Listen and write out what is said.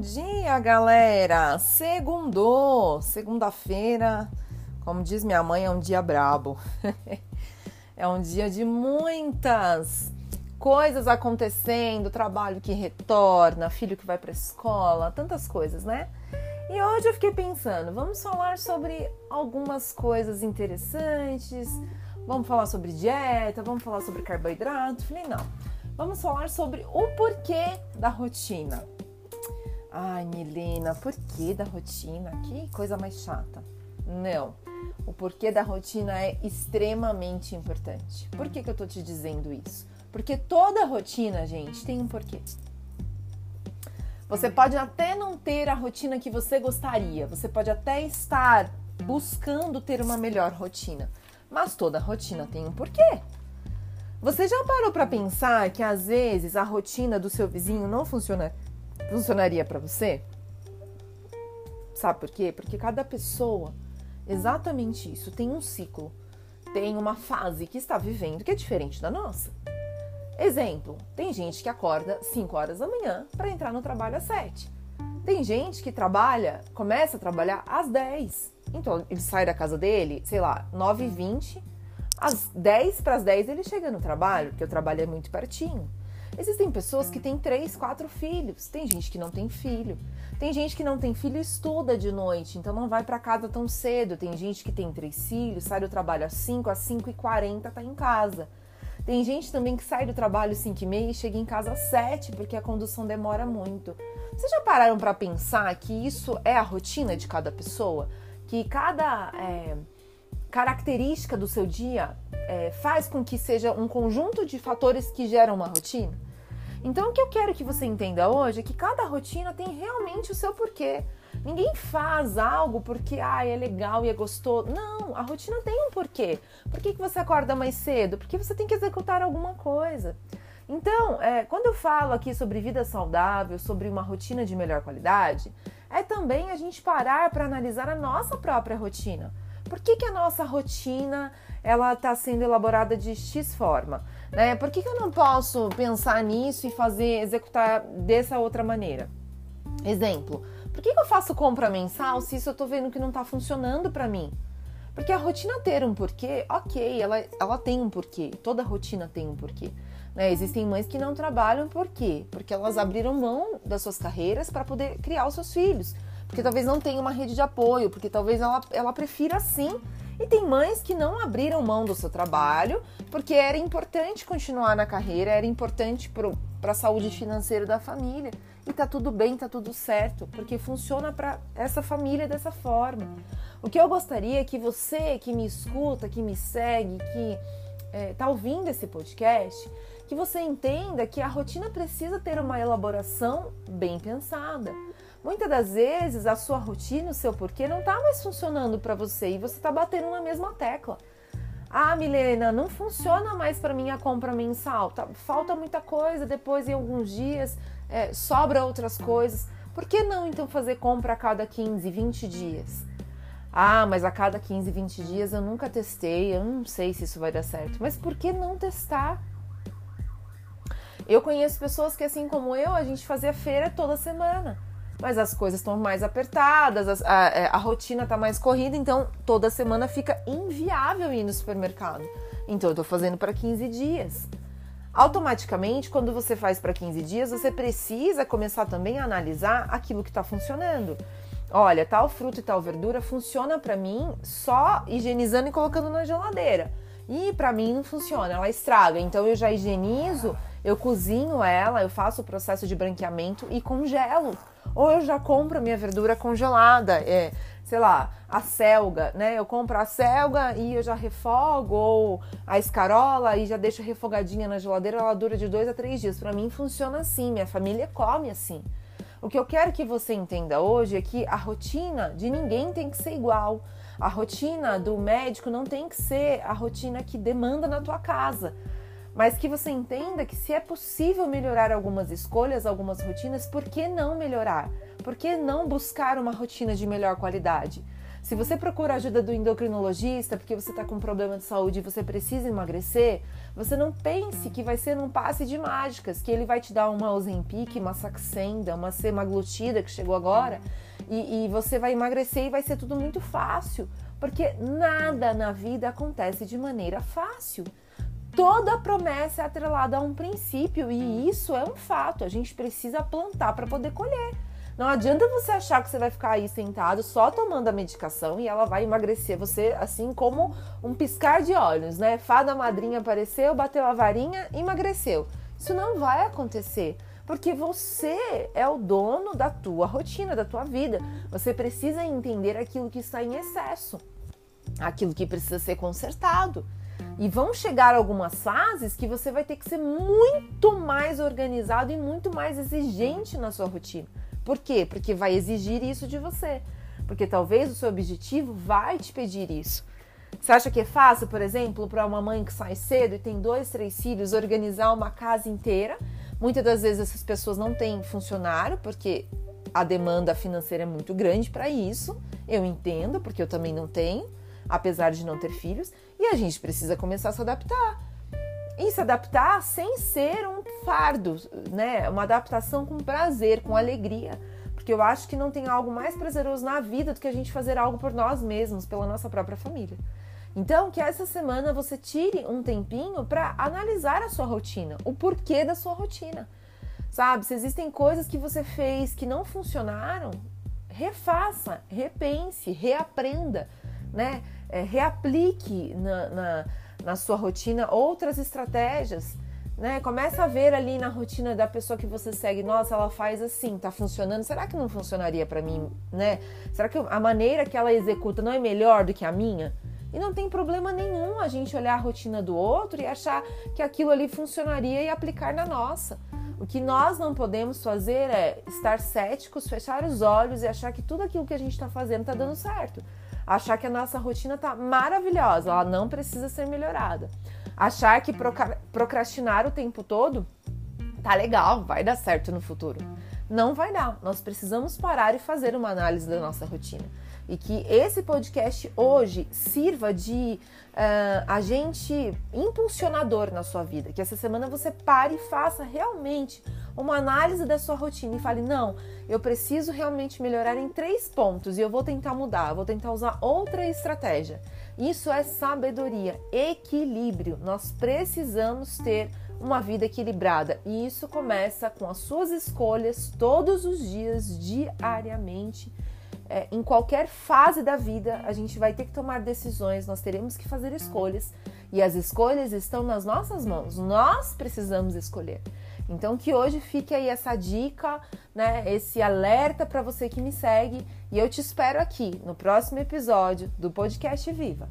Bom dia, galera! Segundou, segunda-feira, como diz minha mãe, é um dia brabo. é um dia de muitas coisas acontecendo, trabalho que retorna, filho que vai para escola, tantas coisas, né? E hoje eu fiquei pensando, vamos falar sobre algumas coisas interessantes, vamos falar sobre dieta, vamos falar sobre carboidrato. Falei, não, vamos falar sobre o porquê da rotina. Ai, Milena, porquê da rotina? Que coisa mais chata. Não, o porquê da rotina é extremamente importante. Por que, que eu tô te dizendo isso? Porque toda rotina, gente, tem um porquê. Você pode até não ter a rotina que você gostaria, você pode até estar buscando ter uma melhor rotina, mas toda rotina tem um porquê. Você já parou para pensar que às vezes a rotina do seu vizinho não funciona, funcionaria para você? Sabe por quê? Porque cada pessoa, exatamente isso, tem um ciclo, tem uma fase que está vivendo que é diferente da nossa. Exemplo: tem gente que acorda 5 horas da manhã para entrar no trabalho às 7. Tem gente que trabalha, começa a trabalhar às 10. Então ele sai da casa dele, sei lá, 9h20, às 10 para as 10 ele chega no trabalho, porque o trabalho é muito pertinho. Existem pessoas que têm três, quatro filhos. Tem gente que não tem filho. Tem gente que não tem filho e estuda de noite, então não vai para casa tão cedo. Tem gente que tem três filhos, sai do trabalho às 5, às 5 e 40 tá em casa. Tem gente também que sai do trabalho às 5 e meia e chega em casa às 7 porque a condução demora muito. Vocês já pararam para pensar que isso é a rotina de cada pessoa? Que cada é, característica do seu dia é, faz com que seja um conjunto de fatores que geram uma rotina? Então, o que eu quero que você entenda hoje é que cada rotina tem realmente o seu porquê. Ninguém faz algo porque ah, é legal e é gostoso. Não, a rotina tem um porquê. Por que, que você acorda mais cedo? Porque você tem que executar alguma coisa. Então, é, quando eu falo aqui sobre vida saudável, sobre uma rotina de melhor qualidade, é também a gente parar para analisar a nossa própria rotina. Por que, que a nossa rotina ela está sendo elaborada de X forma? Né? Por que, que eu não posso pensar nisso e fazer, executar dessa outra maneira? Exemplo, por que, que eu faço compra mensal se isso eu tô vendo que não tá funcionando para mim? Porque a rotina ter um porquê, ok, ela, ela tem um porquê, toda rotina tem um porquê. Né? Existem mães que não trabalham por quê? Porque elas abriram mão das suas carreiras para poder criar os seus filhos. Porque talvez não tenha uma rede de apoio, porque talvez ela, ela prefira assim e tem mães que não abriram mão do seu trabalho porque era importante continuar na carreira, era importante para a saúde financeira da família. E tá tudo bem, tá tudo certo, porque funciona para essa família dessa forma. O que eu gostaria é que você que me escuta, que me segue, que é, tá ouvindo esse podcast, que você entenda que a rotina precisa ter uma elaboração bem pensada. Muitas das vezes a sua rotina, o seu porquê não está mais funcionando para você e você está batendo na mesma tecla. Ah, Milena, não funciona mais para mim a compra mensal. Tá, falta muita coisa, depois em alguns dias é, sobra outras coisas. Por que não então fazer compra a cada 15, 20 dias? Ah, mas a cada 15, 20 dias eu nunca testei, eu não sei se isso vai dar certo. Mas por que não testar? Eu conheço pessoas que, assim como eu, a gente fazia feira toda semana mas as coisas estão mais apertadas, a, a, é, a rotina está mais corrida, então toda semana fica inviável ir no supermercado. Então eu estou fazendo para 15 dias. Automaticamente, quando você faz para 15 dias, você precisa começar também a analisar aquilo que está funcionando. Olha, tal fruta e tal verdura funciona para mim só higienizando e colocando na geladeira. E para mim não funciona, ela estraga. Então eu já higienizo, eu cozinho ela, eu faço o processo de branqueamento e congelo ou eu já compro minha verdura congelada, é, sei lá, a selga, né? Eu compro a selga e eu já refogo, ou a escarola e já deixo refogadinha na geladeira, ela dura de dois a três dias. Para mim funciona assim, minha família come assim. O que eu quero que você entenda hoje é que a rotina de ninguém tem que ser igual. A rotina do médico não tem que ser a rotina que demanda na tua casa mas que você entenda que se é possível melhorar algumas escolhas, algumas rotinas, por que não melhorar? Por que não buscar uma rotina de melhor qualidade? Se você procura ajuda do endocrinologista porque você está com um problema de saúde e você precisa emagrecer, você não pense que vai ser num passe de mágicas, que ele vai te dar uma Ozempic, uma Saxenda, uma semaglutida que chegou agora e, e você vai emagrecer e vai ser tudo muito fácil, porque nada na vida acontece de maneira fácil. Toda promessa é atrelada a um princípio e isso é um fato. A gente precisa plantar para poder colher. Não adianta você achar que você vai ficar aí sentado só tomando a medicação e ela vai emagrecer você assim como um piscar de olhos, né? Fada madrinha apareceu, bateu a varinha, emagreceu. Isso não vai acontecer, porque você é o dono da tua rotina, da tua vida. Você precisa entender aquilo que está em excesso, aquilo que precisa ser consertado. E vão chegar algumas fases que você vai ter que ser muito mais organizado e muito mais exigente na sua rotina. Por quê? Porque vai exigir isso de você. Porque talvez o seu objetivo vai te pedir isso. Você acha que é fácil, por exemplo, para uma mãe que sai cedo e tem dois, três filhos, organizar uma casa inteira? Muitas das vezes essas pessoas não têm funcionário, porque a demanda financeira é muito grande para isso. Eu entendo, porque eu também não tenho, apesar de não ter filhos, e a gente precisa começar a se adaptar e se adaptar sem ser um fardo, né? Uma adaptação com prazer, com alegria. Porque eu acho que não tem algo mais prazeroso na vida do que a gente fazer algo por nós mesmos, pela nossa própria família. Então, que essa semana você tire um tempinho para analisar a sua rotina, o porquê da sua rotina. Sabe, se existem coisas que você fez que não funcionaram, refaça, repense, reaprenda, né? É, reaplique na, na na sua rotina outras estratégias. Né? Começa a ver ali na rotina da pessoa que você segue, nossa, ela faz assim, tá funcionando. Será que não funcionaria para mim, né? Será que a maneira que ela executa não é melhor do que a minha? E não tem problema nenhum a gente olhar a rotina do outro e achar que aquilo ali funcionaria e aplicar na nossa. O que nós não podemos fazer é estar céticos, fechar os olhos e achar que tudo aquilo que a gente está fazendo está dando certo achar que a nossa rotina tá maravilhosa, ela não precisa ser melhorada. Achar que procrastinar o tempo todo tá legal, vai dar certo no futuro. Não vai dar. Nós precisamos parar e fazer uma análise da nossa rotina e que esse podcast hoje sirva de uh, agente impulsionador na sua vida. Que essa semana você pare e faça realmente uma análise da sua rotina e fale: não, eu preciso realmente melhorar em três pontos e eu vou tentar mudar, vou tentar usar outra estratégia. Isso é sabedoria, equilíbrio. Nós precisamos ter uma vida equilibrada e isso começa com as suas escolhas todos os dias, diariamente é, em qualquer fase da vida, a gente vai ter que tomar decisões, nós teremos que fazer escolhas e as escolhas estão nas nossas mãos. Nós precisamos escolher. Então que hoje fique aí essa dica, né, esse alerta para você que me segue e eu te espero aqui no próximo episódio do podcast Viva.